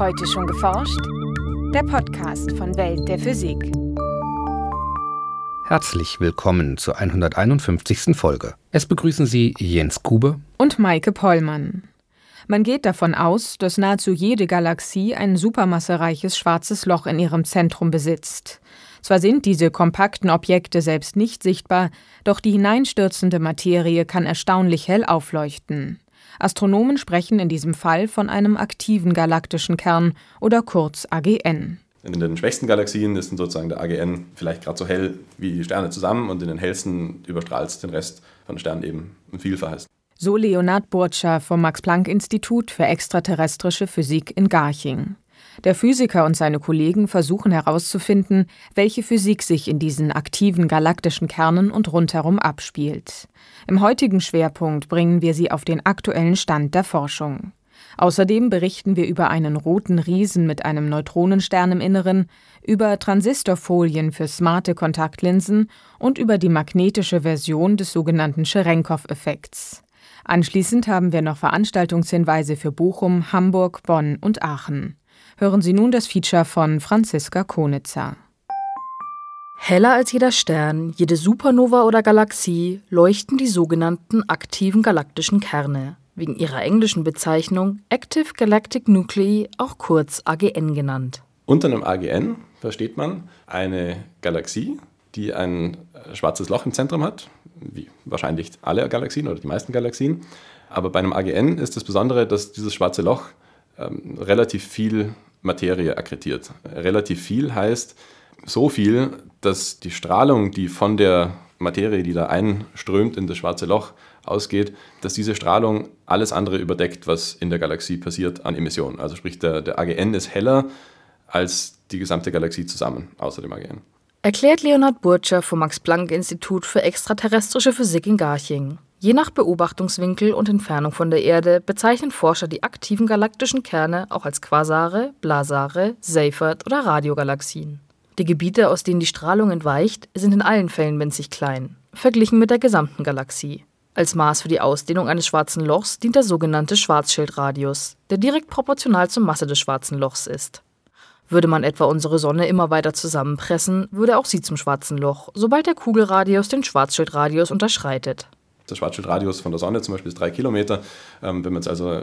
Heute schon geforscht? Der Podcast von Welt der Physik. Herzlich willkommen zur 151. Folge. Es begrüßen Sie Jens Kube und Maike Pollmann. Man geht davon aus, dass nahezu jede Galaxie ein supermassereiches schwarzes Loch in ihrem Zentrum besitzt. Zwar sind diese kompakten Objekte selbst nicht sichtbar, doch die hineinstürzende Materie kann erstaunlich hell aufleuchten. Astronomen sprechen in diesem Fall von einem aktiven galaktischen Kern oder kurz AGN. In den schwächsten Galaxien ist sozusagen der AGN vielleicht gerade so hell wie die Sterne zusammen und in den hellsten überstrahlt es den Rest von den Sternen eben ein Vielfaches. So Leonhard Burtscher vom Max-Planck-Institut für extraterrestrische Physik in Garching. Der Physiker und seine Kollegen versuchen herauszufinden, welche Physik sich in diesen aktiven galaktischen Kernen und rundherum abspielt. Im heutigen Schwerpunkt bringen wir Sie auf den aktuellen Stand der Forschung. Außerdem berichten wir über einen roten Riesen mit einem Neutronenstern im Inneren, über Transistorfolien für smarte Kontaktlinsen und über die magnetische Version des sogenannten Cherenkov-Effekts. Anschließend haben wir noch Veranstaltungshinweise für Bochum, Hamburg, Bonn und Aachen. Hören Sie nun das Feature von Franziska Konitzer. Heller als jeder Stern, jede Supernova oder Galaxie leuchten die sogenannten aktiven galaktischen Kerne, wegen ihrer englischen Bezeichnung Active Galactic Nuclei, auch kurz AGN genannt. Unter einem AGN versteht man eine Galaxie, die ein äh, schwarzes Loch im Zentrum hat, wie wahrscheinlich alle Galaxien oder die meisten Galaxien. Aber bei einem AGN ist das Besondere, dass dieses schwarze Loch ähm, relativ viel Materie akkretiert. Relativ viel heißt so viel, dass die Strahlung, die von der Materie, die da einströmt in das schwarze Loch, ausgeht, dass diese Strahlung alles andere überdeckt, was in der Galaxie passiert an Emissionen. Also sprich, der, der AGN ist heller als die gesamte Galaxie zusammen, außer dem AGN. Erklärt Leonhard Burtscher vom Max-Planck-Institut für extraterrestrische Physik in Garching. Je nach Beobachtungswinkel und Entfernung von der Erde bezeichnen Forscher die aktiven galaktischen Kerne auch als Quasare, Blasare, Seyfert oder Radiogalaxien. Die Gebiete, aus denen die Strahlung entweicht, sind in allen Fällen winzig klein, verglichen mit der gesamten Galaxie. Als Maß für die Ausdehnung eines schwarzen Lochs dient der sogenannte Schwarzschildradius, der direkt proportional zur Masse des schwarzen Lochs ist. Würde man etwa unsere Sonne immer weiter zusammenpressen, würde auch sie zum schwarzen Loch, sobald der Kugelradius den Schwarzschildradius unterschreitet der Schwarzschildradius von der Sonne zum Beispiel ist drei Kilometer. Ähm, wenn man jetzt also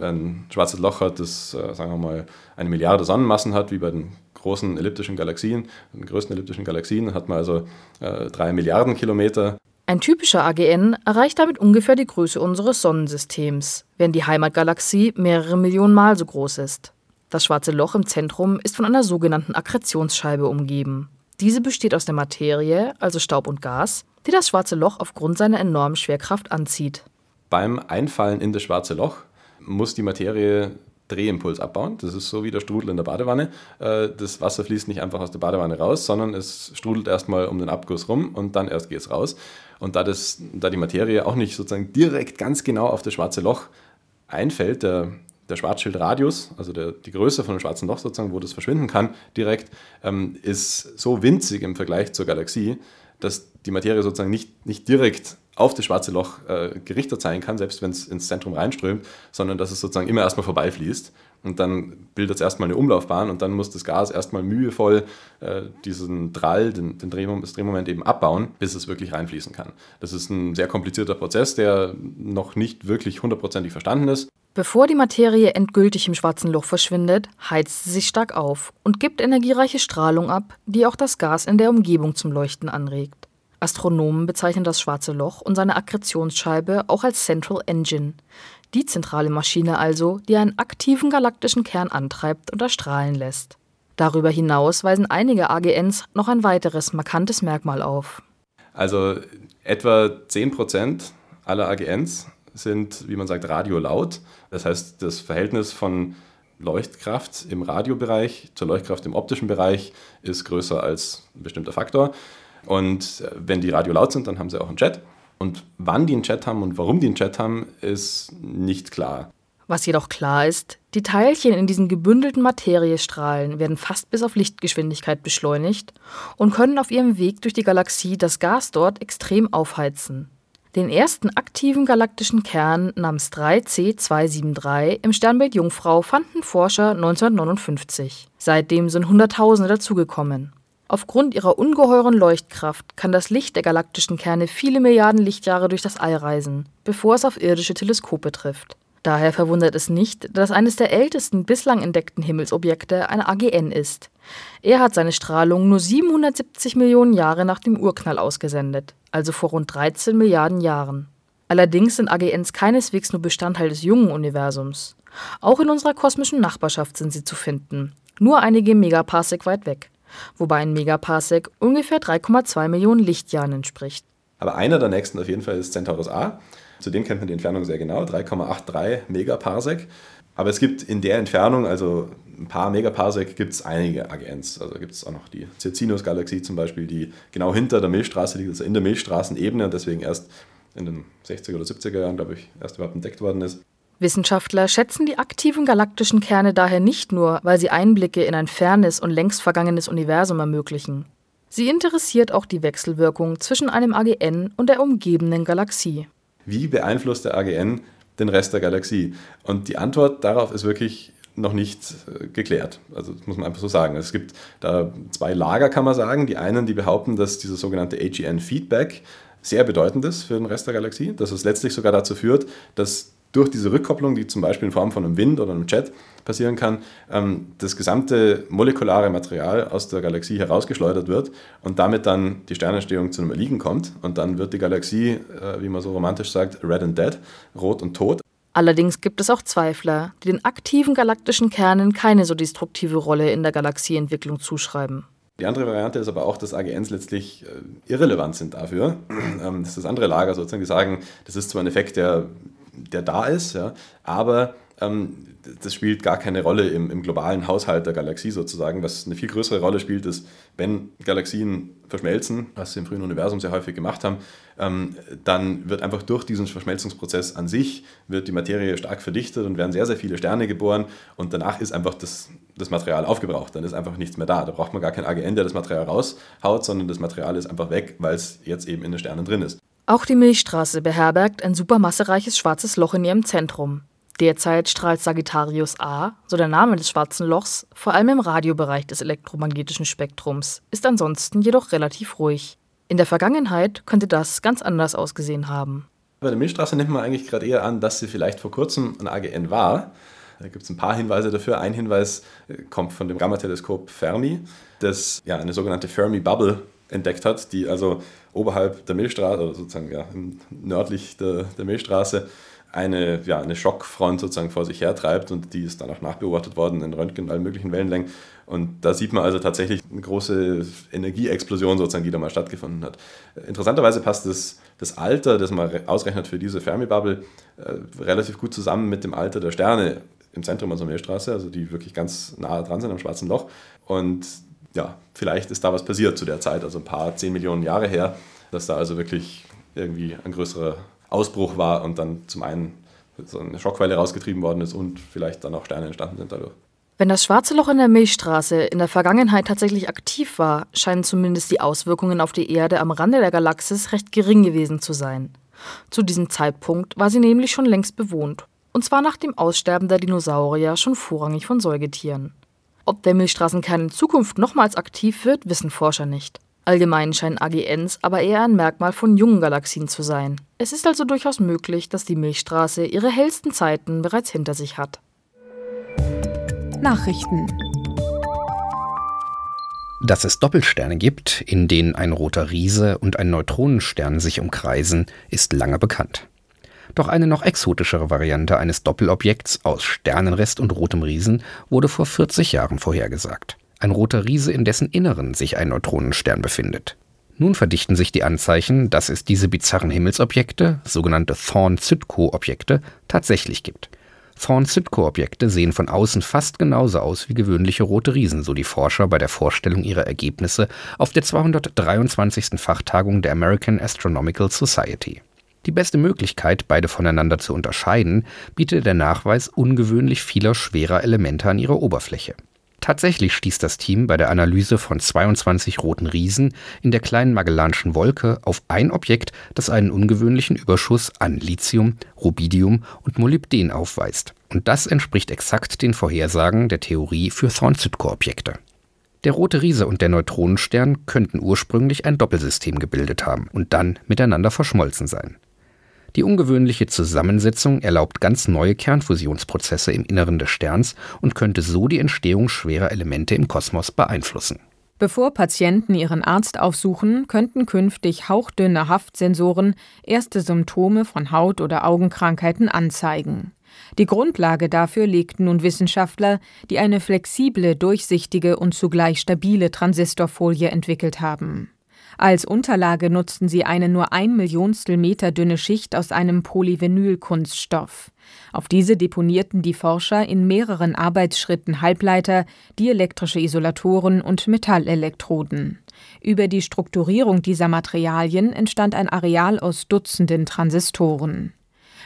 ein schwarzes Loch hat, das, äh, sagen wir mal, eine Milliarde Sonnenmassen hat, wie bei den großen elliptischen Galaxien, den größten elliptischen Galaxien, hat man also äh, drei Milliarden Kilometer. Ein typischer AGN erreicht damit ungefähr die Größe unseres Sonnensystems, während die Heimatgalaxie mehrere Millionen Mal so groß ist. Das schwarze Loch im Zentrum ist von einer sogenannten Akkretionsscheibe umgeben. Diese besteht aus der Materie, also Staub und Gas, die das schwarze Loch aufgrund seiner enormen Schwerkraft anzieht. Beim Einfallen in das schwarze Loch muss die Materie Drehimpuls abbauen. Das ist so wie der Strudel in der Badewanne. Äh, das Wasser fließt nicht einfach aus der Badewanne raus, sondern es strudelt erstmal um den Abguss rum und dann erst geht es raus. Und da, das, da die Materie auch nicht sozusagen direkt ganz genau auf das schwarze Loch einfällt, der, der Schwarzschildradius, also der, die Größe von dem schwarzen Loch sozusagen, wo das verschwinden kann, direkt, ähm, ist so winzig im Vergleich zur Galaxie, dass die Materie sozusagen nicht, nicht direkt auf das schwarze Loch äh, gerichtet sein kann, selbst wenn es ins Zentrum reinströmt, sondern dass es sozusagen immer erstmal vorbeifließt. Und dann bildet es erstmal eine Umlaufbahn und dann muss das Gas erstmal mühevoll äh, diesen Drall, den, den Drehmoment, das Drehmoment eben abbauen, bis es wirklich reinfließen kann. Das ist ein sehr komplizierter Prozess, der noch nicht wirklich hundertprozentig verstanden ist. Bevor die Materie endgültig im schwarzen Loch verschwindet, heizt sie sich stark auf und gibt energiereiche Strahlung ab, die auch das Gas in der Umgebung zum Leuchten anregt. Astronomen bezeichnen das schwarze Loch und seine Akkretionsscheibe auch als Central Engine, die zentrale Maschine also, die einen aktiven galaktischen Kern antreibt und erstrahlen lässt. Darüber hinaus weisen einige AGNs noch ein weiteres markantes Merkmal auf. Also etwa 10% aller AGNs sind, wie man sagt, radiolaut. Das heißt, das Verhältnis von Leuchtkraft im Radiobereich zur Leuchtkraft im optischen Bereich ist größer als ein bestimmter Faktor. Und äh, wenn die radiolaut sind, dann haben sie auch einen Chat. Und wann die einen Chat haben und warum die einen Chat haben, ist nicht klar. Was jedoch klar ist, die Teilchen in diesen gebündelten Materiestrahlen werden fast bis auf Lichtgeschwindigkeit beschleunigt und können auf ihrem Weg durch die Galaxie das Gas dort extrem aufheizen. Den ersten aktiven galaktischen Kern namens 3C273 im Sternbild Jungfrau fanden Forscher 1959. Seitdem sind Hunderttausende dazugekommen. Aufgrund ihrer ungeheuren Leuchtkraft kann das Licht der galaktischen Kerne viele Milliarden Lichtjahre durch das All reisen, bevor es auf irdische Teleskope trifft. Daher verwundert es nicht, dass eines der ältesten bislang entdeckten Himmelsobjekte ein AGN ist. Er hat seine Strahlung nur 770 Millionen Jahre nach dem Urknall ausgesendet, also vor rund 13 Milliarden Jahren. Allerdings sind AGNs keineswegs nur Bestandteil des jungen Universums. Auch in unserer kosmischen Nachbarschaft sind sie zu finden, nur einige Megaparsec weit weg, wobei ein Megaparsec ungefähr 3,2 Millionen Lichtjahren entspricht. Aber einer der nächsten auf jeden Fall ist Centaurus A. Zudem kennt man die Entfernung sehr genau, 3,83 Megaparsec. Aber es gibt in der Entfernung, also ein paar Megaparsec, gibt es einige AGNs. Also gibt es auch noch die Circinus-Galaxie zum Beispiel, die genau hinter der Milchstraße liegt, also in der Milchstraßenebene und deswegen erst in den 60er oder 70er Jahren, glaube ich, erst überhaupt entdeckt worden ist. Wissenschaftler schätzen die aktiven galaktischen Kerne daher nicht nur, weil sie Einblicke in ein fernes und längst vergangenes Universum ermöglichen. Sie interessiert auch die Wechselwirkung zwischen einem AGN und der umgebenden Galaxie. Wie beeinflusst der AGN den Rest der Galaxie? Und die Antwort darauf ist wirklich noch nicht äh, geklärt. Also das muss man einfach so sagen. Es gibt da zwei Lager, kann man sagen. Die einen, die behaupten, dass dieses sogenannte AGN-Feedback sehr bedeutend ist für den Rest der Galaxie, dass es letztlich sogar dazu führt, dass durch diese Rückkopplung, die zum Beispiel in Form von einem Wind oder einem Jet passieren kann, ähm, das gesamte molekulare Material aus der Galaxie herausgeschleudert wird und damit dann die Sternentstehung zu einem Erliegen kommt. Und dann wird die Galaxie, äh, wie man so romantisch sagt, red and dead, rot und tot. Allerdings gibt es auch Zweifler, die den aktiven galaktischen Kernen keine so destruktive Rolle in der Galaxieentwicklung zuschreiben. Die andere Variante ist aber auch, dass AGNs letztlich äh, irrelevant sind dafür. Ähm, das ist das andere Lager sozusagen, die sagen, das ist zwar ein Effekt, der, der da ist, ja, aber ähm, das spielt gar keine Rolle im, im, globalen Haushalt der Galaxie sozusagen. Was eine viel größere Rolle spielt, ist, wenn Galaxien verschmelzen, was sie im frühen Universum sehr häufig gemacht haben, ähm, dann wird einfach durch diesen Verschmelzungsprozess an sich, wird die Materie stark verdichtet und werden sehr, sehr viele Sterne geboren und danach ist einfach das, das Material aufgebraucht, dann ist einfach nichts mehr da. Da braucht man gar kein AGN, der das Material raushaut, sondern das Material ist einfach weg, weil es jetzt eben in den Sternen drin ist. Auch die Milchstraße beherbergt ein supermassereiches schwarzes Loch in ihrem Zentrum. Derzeit strahlt Sagittarius A, so der Name des schwarzen Lochs, vor allem im Radiobereich des elektromagnetischen Spektrums, ist ansonsten jedoch relativ ruhig. In der Vergangenheit könnte das ganz anders ausgesehen haben. Bei der Milchstraße nimmt man eigentlich gerade eher an, dass sie vielleicht vor kurzem ein AGN war. Da gibt es ein paar Hinweise dafür. Ein Hinweis äh, kommt von dem Gamma-Teleskop Fermi, das ja, eine sogenannte Fermi-Bubble entdeckt hat, die also oberhalb der Milchstraße, oder sozusagen ja, nördlich der, der Milchstraße, eine, ja, eine Schockfront sozusagen vor sich hertreibt und die ist dann auch nachbeobachtet worden in Röntgen, allen möglichen Wellenlängen. Und da sieht man also tatsächlich eine große Energieexplosion sozusagen, die da mal stattgefunden hat. Interessanterweise passt das, das Alter, das man ausrechnet für diese Fermi-Bubble, äh, relativ gut zusammen mit dem Alter der Sterne im Zentrum unserer Milchstraße, also die wirklich ganz nah dran sind am Schwarzen Loch. Und ja, vielleicht ist da was passiert zu der Zeit, also ein paar zehn Millionen Jahre her, dass da also wirklich irgendwie ein größerer Ausbruch war und dann zum einen so eine Schockwelle rausgetrieben worden ist und vielleicht dann auch Sterne entstanden sind dadurch. Wenn das schwarze Loch in der Milchstraße in der Vergangenheit tatsächlich aktiv war, scheinen zumindest die Auswirkungen auf die Erde am Rande der Galaxis recht gering gewesen zu sein. Zu diesem Zeitpunkt war sie nämlich schon längst bewohnt, und zwar nach dem Aussterben der Dinosaurier schon vorrangig von Säugetieren. Ob der Milchstraßenkern in Zukunft nochmals aktiv wird, wissen Forscher nicht. Allgemein scheinen AGNs aber eher ein Merkmal von jungen Galaxien zu sein. Es ist also durchaus möglich, dass die Milchstraße ihre hellsten Zeiten bereits hinter sich hat. Nachrichten Dass es Doppelsterne gibt, in denen ein roter Riese und ein Neutronenstern sich umkreisen, ist lange bekannt. Doch eine noch exotischere Variante eines Doppelobjekts aus Sternenrest und rotem Riesen wurde vor 40 Jahren vorhergesagt ein roter Riese, in dessen Inneren sich ein Neutronenstern befindet. Nun verdichten sich die Anzeichen, dass es diese bizarren Himmelsobjekte, sogenannte Thorne-Sitko-Objekte, tatsächlich gibt. Thorne-Sitko-Objekte sehen von außen fast genauso aus wie gewöhnliche rote Riesen, so die Forscher bei der Vorstellung ihrer Ergebnisse auf der 223. Fachtagung der American Astronomical Society. Die beste Möglichkeit, beide voneinander zu unterscheiden, bietet der Nachweis ungewöhnlich vieler schwerer Elemente an ihrer Oberfläche. Tatsächlich stieß das Team bei der Analyse von 22 roten Riesen in der kleinen Magellanischen Wolke auf ein Objekt, das einen ungewöhnlichen Überschuss an Lithium, Rubidium und Molybden aufweist. Und das entspricht exakt den Vorhersagen der Theorie für Thorne-Sitko-Objekte. Der rote Riese und der Neutronenstern könnten ursprünglich ein Doppelsystem gebildet haben und dann miteinander verschmolzen sein. Die ungewöhnliche Zusammensetzung erlaubt ganz neue Kernfusionsprozesse im Inneren des Sterns und könnte so die Entstehung schwerer Elemente im Kosmos beeinflussen. Bevor Patienten ihren Arzt aufsuchen, könnten künftig hauchdünne Haftsensoren erste Symptome von Haut- oder Augenkrankheiten anzeigen. Die Grundlage dafür legten nun Wissenschaftler, die eine flexible, durchsichtige und zugleich stabile Transistorfolie entwickelt haben. Als Unterlage nutzten sie eine nur ein Millionstel Meter dünne Schicht aus einem Polyvinylkunststoff. Auf diese deponierten die Forscher in mehreren Arbeitsschritten Halbleiter, dielektrische Isolatoren und Metallelektroden. Über die Strukturierung dieser Materialien entstand ein Areal aus Dutzenden Transistoren.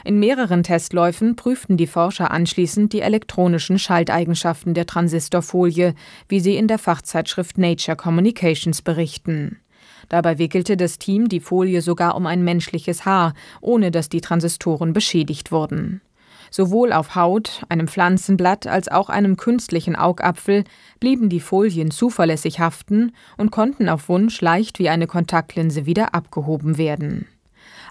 In mehreren Testläufen prüften die Forscher anschließend die elektronischen Schalteigenschaften der Transistorfolie, wie sie in der Fachzeitschrift Nature Communications berichten. Dabei wickelte das Team die Folie sogar um ein menschliches Haar, ohne dass die Transistoren beschädigt wurden. Sowohl auf Haut, einem Pflanzenblatt als auch einem künstlichen Augapfel blieben die Folien zuverlässig haften und konnten auf Wunsch leicht wie eine Kontaktlinse wieder abgehoben werden.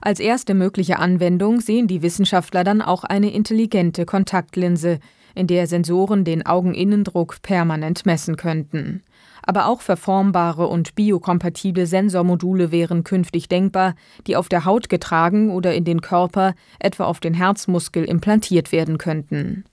Als erste mögliche Anwendung sehen die Wissenschaftler dann auch eine intelligente Kontaktlinse, in der Sensoren den Augeninnendruck permanent messen könnten aber auch verformbare und biokompatible Sensormodule wären künftig denkbar, die auf der Haut getragen oder in den Körper, etwa auf den Herzmuskel, implantiert werden könnten.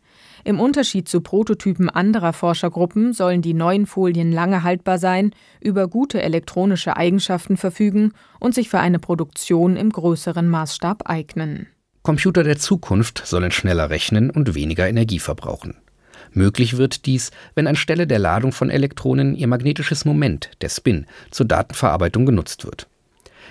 Im Unterschied zu Prototypen anderer Forschergruppen sollen die neuen Folien lange haltbar sein, über gute elektronische Eigenschaften verfügen und sich für eine Produktion im größeren Maßstab eignen. Computer der Zukunft sollen schneller rechnen und weniger Energie verbrauchen. Möglich wird dies, wenn anstelle der Ladung von Elektronen ihr magnetisches Moment, der Spin, zur Datenverarbeitung genutzt wird.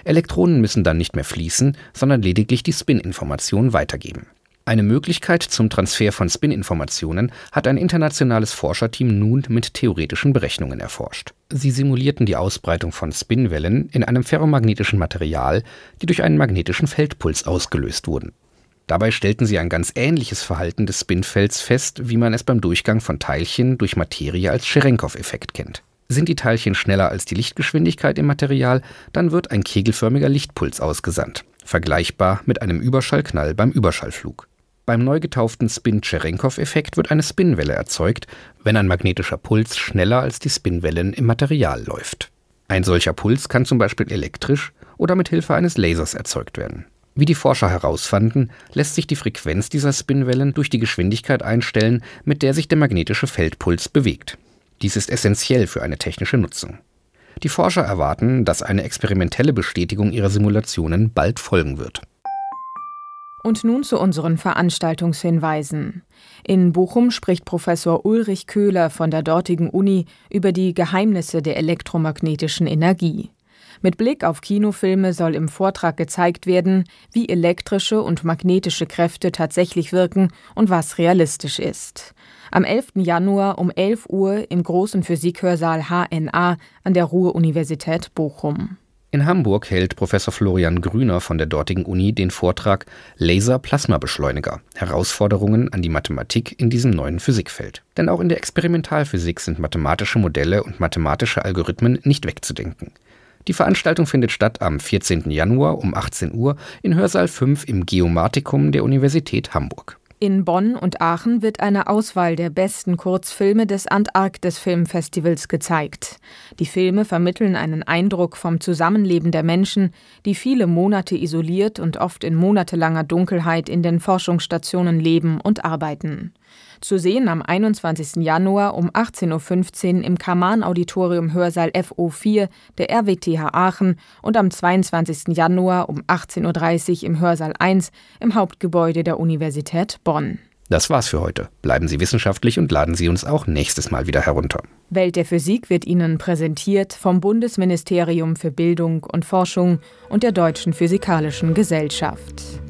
Elektronen müssen dann nicht mehr fließen, sondern lediglich die Spin-Information weitergeben. Eine Möglichkeit zum Transfer von Spin-Informationen hat ein internationales Forscherteam nun mit theoretischen Berechnungen erforscht. Sie simulierten die Ausbreitung von Spinwellen in einem ferromagnetischen Material, die durch einen magnetischen Feldpuls ausgelöst wurden. Dabei stellten sie ein ganz ähnliches Verhalten des Spinfelds fest, wie man es beim Durchgang von Teilchen durch Materie als Cherenkov-Effekt kennt. Sind die Teilchen schneller als die Lichtgeschwindigkeit im Material, dann wird ein kegelförmiger Lichtpuls ausgesandt, vergleichbar mit einem Überschallknall beim Überschallflug. Beim neu getauften Spin-Cherenkov-Effekt wird eine Spinwelle erzeugt, wenn ein magnetischer Puls schneller als die Spinwellen im Material läuft. Ein solcher Puls kann zum Beispiel elektrisch oder mit Hilfe eines Lasers erzeugt werden. Wie die Forscher herausfanden, lässt sich die Frequenz dieser Spinwellen durch die Geschwindigkeit einstellen, mit der sich der magnetische Feldpuls bewegt. Dies ist essentiell für eine technische Nutzung. Die Forscher erwarten, dass eine experimentelle Bestätigung ihrer Simulationen bald folgen wird. Und nun zu unseren Veranstaltungshinweisen. In Bochum spricht Professor Ulrich Köhler von der dortigen Uni über die Geheimnisse der elektromagnetischen Energie. Mit Blick auf Kinofilme soll im Vortrag gezeigt werden, wie elektrische und magnetische Kräfte tatsächlich wirken und was realistisch ist. Am 11. Januar um 11 Uhr im großen Physikhörsaal HNA an der Ruhr-Universität Bochum. In Hamburg hält Professor Florian Grüner von der dortigen Uni den Vortrag Laser-Plasmabeschleuniger – Herausforderungen an die Mathematik in diesem neuen Physikfeld. Denn auch in der Experimentalphysik sind mathematische Modelle und mathematische Algorithmen nicht wegzudenken. Die Veranstaltung findet statt am 14. Januar um 18 Uhr in Hörsaal 5 im Geomatikum der Universität Hamburg. In Bonn und Aachen wird eine Auswahl der besten Kurzfilme des Antarktis Filmfestivals gezeigt. Die Filme vermitteln einen Eindruck vom Zusammenleben der Menschen, die viele Monate isoliert und oft in monatelanger Dunkelheit in den Forschungsstationen leben und arbeiten. Zu sehen am 21. Januar um 18.15 Uhr im Kaman-Auditorium Hörsaal FO4 der RWTH Aachen und am 22. Januar um 18.30 Uhr im Hörsaal 1 im Hauptgebäude der Universität Bonn. Das war's für heute. Bleiben Sie wissenschaftlich und laden Sie uns auch nächstes Mal wieder herunter. Welt der Physik wird Ihnen präsentiert vom Bundesministerium für Bildung und Forschung und der Deutschen Physikalischen Gesellschaft.